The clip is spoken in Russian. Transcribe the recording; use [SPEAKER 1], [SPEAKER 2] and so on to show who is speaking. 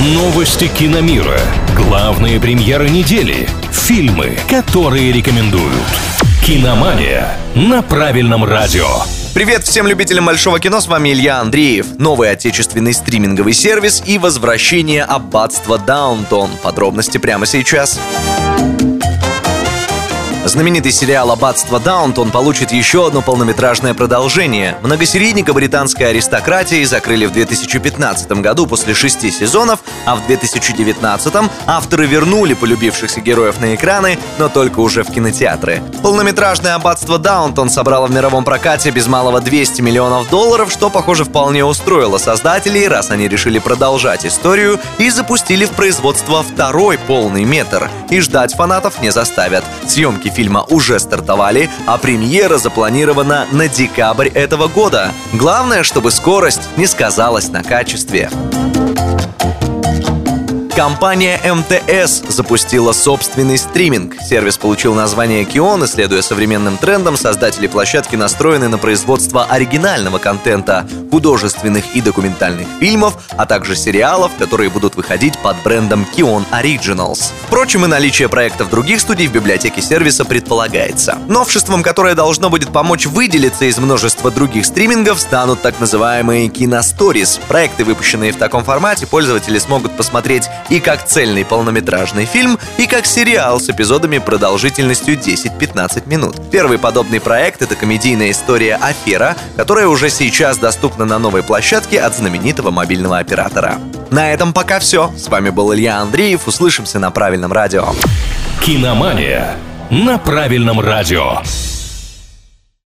[SPEAKER 1] Новости киномира. Главные премьеры недели. Фильмы, которые рекомендуют. Киномания на правильном радио.
[SPEAKER 2] Привет всем любителям большого кино, с вами Илья Андреев. Новый отечественный стриминговый сервис и возвращение аббатства Даунтон. Подробности прямо сейчас. Знаменитый сериал «Аббатство Даунтон» получит еще одно полнометражное продолжение. Многосерийника британской аристократии закрыли в 2015 году после шести сезонов, а в 2019 авторы вернули полюбившихся героев на экраны, но только уже в кинотеатры. Полнометражное «Аббатство Даунтон» собрало в мировом прокате без малого 200 миллионов долларов, что, похоже, вполне устроило создателей, раз они решили продолжать историю и запустили в производство второй полный метр. И ждать фанатов не заставят. Съемки фильма уже стартовали, а премьера запланирована на декабрь этого года. Главное, чтобы скорость не сказалась на качестве. Компания МТС запустила собственный стриминг. Сервис получил название Кион, и следуя современным трендам, создатели площадки настроены на производство оригинального контента, художественных и документальных фильмов, а также сериалов, которые будут выходить под брендом Kion Originals. Впрочем, и наличие проектов других студий в библиотеке сервиса предполагается. Новшеством, которое должно будет помочь выделиться из множества других стримингов, станут так называемые киносторис. Проекты, выпущенные в таком формате, пользователи смогут посмотреть и как цельный полнометражный фильм, и как сериал с эпизодами продолжительностью 10-15 минут. Первый подобный проект — это комедийная история «Афера», которая уже сейчас доступна на новой площадке от знаменитого мобильного оператора. На этом пока все. С вами был Илья Андреев. Услышимся на правильном радио.
[SPEAKER 1] Киномания на правильном радио.